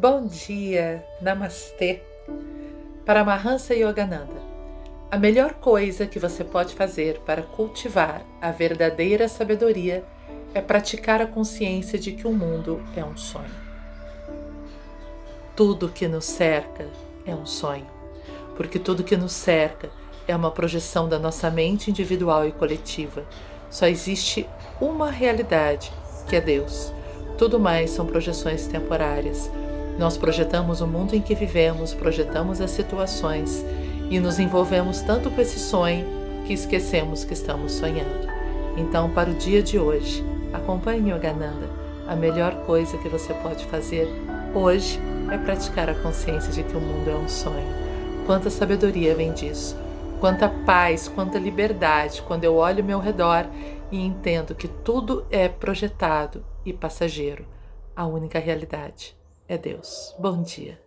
Bom dia, Namastê. Para Mahansa Yogananda, a melhor coisa que você pode fazer para cultivar a verdadeira sabedoria é praticar a consciência de que o mundo é um sonho. Tudo que nos cerca é um sonho, porque tudo que nos cerca é uma projeção da nossa mente individual e coletiva. Só existe uma realidade, que é Deus. Tudo mais são projeções temporárias nós projetamos o mundo em que vivemos, projetamos as situações e nos envolvemos tanto com esse sonho que esquecemos que estamos sonhando. Então, para o dia de hoje, acompanhe Yogananda. A melhor coisa que você pode fazer hoje é praticar a consciência de que o mundo é um sonho. Quanta sabedoria vem disso, quanta paz, quanta liberdade quando eu olho ao meu redor e entendo que tudo é projetado e passageiro. A única realidade é Deus. Bom dia.